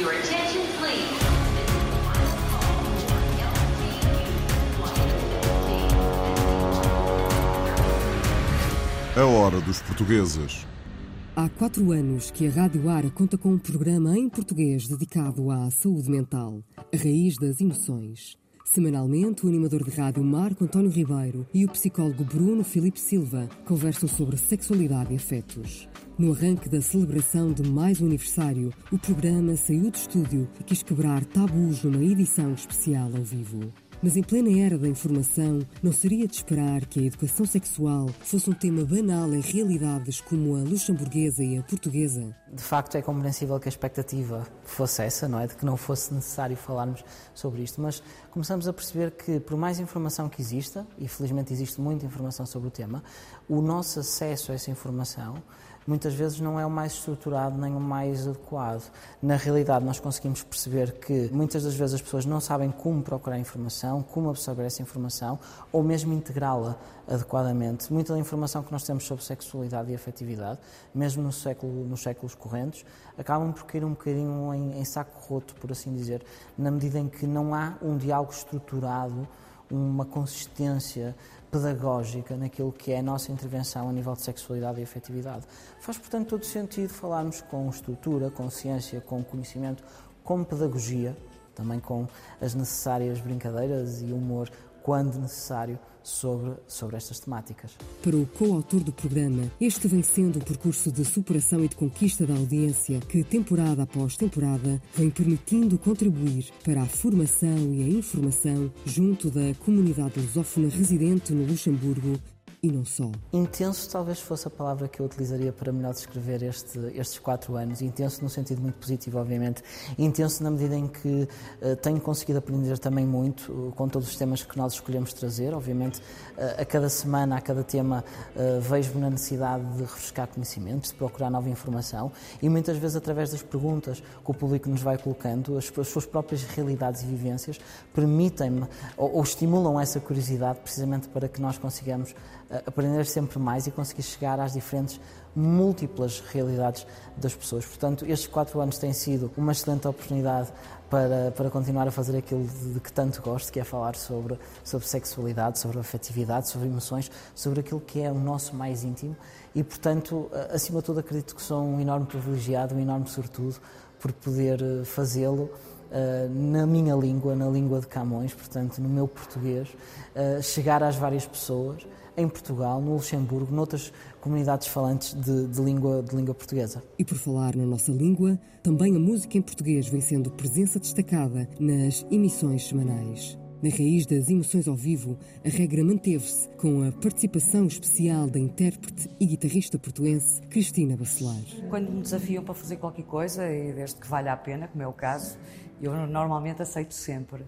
Your attention, please. A hora dos portugueses. Há quatro anos que a Rádio Ara conta com um programa em português dedicado à saúde mental, a raiz das emoções. Semanalmente, o animador de rádio Marco António Ribeiro e o psicólogo Bruno Filipe Silva conversam sobre sexualidade e afetos. No arranque da celebração de mais um aniversário, o programa saiu do estúdio e quis quebrar tabus numa edição especial ao vivo. Mas em plena era da informação, não seria de esperar que a educação sexual fosse um tema banal em realidades como a luxemburguesa e a portuguesa. De facto, é compreensível que a expectativa fosse essa, não é? De que não fosse necessário falarmos sobre isto, mas começamos a perceber que, por mais informação que exista, e felizmente existe muita informação sobre o tema, o nosso acesso a essa informação muitas vezes não é o mais estruturado nem o mais adequado. Na realidade, nós conseguimos perceber que muitas das vezes as pessoas não sabem como procurar informação, como absorver essa informação ou mesmo integrá-la adequadamente. Muita da informação que nós temos sobre sexualidade e afetividade, mesmo no século, nos séculos correntes, acabam por cair um bocadinho em, em saco roto, por assim dizer, na medida em que não há um diálogo estruturado, uma consistência pedagógica naquilo que é a nossa intervenção a nível de sexualidade e afetividade. Faz, portanto, todo sentido falarmos com estrutura, com ciência, com conhecimento, com pedagogia, também com as necessárias brincadeiras e humor, quando necessário, sobre, sobre estas temáticas. Para o coautor do programa, este vem sendo um percurso de superação e de conquista da audiência que, temporada após temporada, vem permitindo contribuir para a formação e a informação junto da comunidade lusófona residente no Luxemburgo e não só. Intenso talvez fosse a palavra que eu utilizaria para melhor descrever este, estes quatro anos. Intenso no sentido muito positivo, obviamente. Intenso na medida em que uh, tenho conseguido aprender também muito uh, com todos os temas que nós escolhemos trazer. Obviamente, uh, a cada semana, a cada tema, vejo-me na necessidade de refrescar conhecimentos, de procurar nova informação e muitas vezes através das perguntas que o público nos vai colocando, as, as suas próprias realidades e vivências permitem-me ou, ou estimulam essa curiosidade precisamente para que nós consigamos aprender sempre mais e conseguir chegar às diferentes múltiplas realidades das pessoas. Portanto, estes quatro anos têm sido uma excelente oportunidade para, para continuar a fazer aquilo de que tanto gosto, que é falar sobre, sobre sexualidade, sobre afetividade, sobre emoções, sobre aquilo que é o nosso mais íntimo e, portanto, acima de tudo, acredito que sou um enorme privilegiado, um enorme sortudo por poder eh, fazê-lo na minha língua, na língua de Camões, portanto, no meu português, uh, chegar às várias pessoas em Portugal, no Luxemburgo, noutras comunidades falantes de, de, língua, de língua portuguesa. E por falar na nossa língua, também a música em português vem sendo presença destacada nas emissões semanais. Na raiz das emoções ao vivo, a regra manteve-se com a participação especial da intérprete e guitarrista portuense Cristina Bacelar. Quando me desafiam para fazer qualquer coisa, e desde que valha a pena, como é o caso, eu normalmente aceito sempre.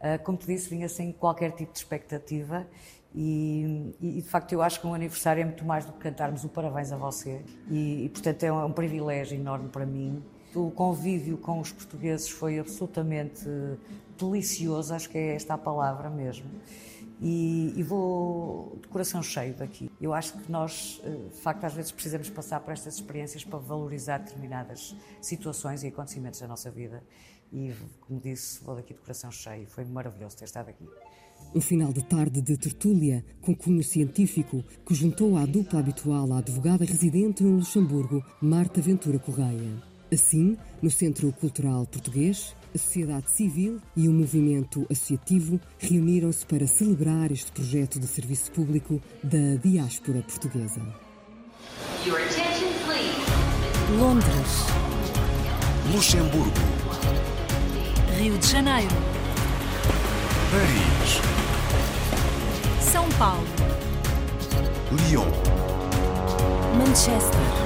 Ah, como te disse, vinha sem qualquer tipo de expectativa e, e, de facto eu acho que um aniversário é muito mais do que cantarmos o parabéns a você e, e portanto é um, é um, privilégio enorme para mim. O convívio com os portugueses foi absolutamente delicioso, acho que é esta a palavra mesmo. E, e, vou de coração cheio daqui. Eu acho que nós, eh, de facto, às vezes precisamos passar por estas experiências para valorizar determinadas situações e acontecimentos da nossa vida. E, como disse, vou daqui de coração cheio. Foi maravilhoso ter estado aqui. Um final de tarde de tertúlia com cunho científico que juntou à dupla habitual a advogada residente no Luxemburgo, Marta Ventura Correia. Assim, no Centro Cultural Português, a sociedade civil e o movimento associativo reuniram-se para celebrar este projeto de serviço público da diáspora portuguesa. Londres. Luxemburgo. Rio de Janeiro. Paris. São Paulo. Lyon. Manchester.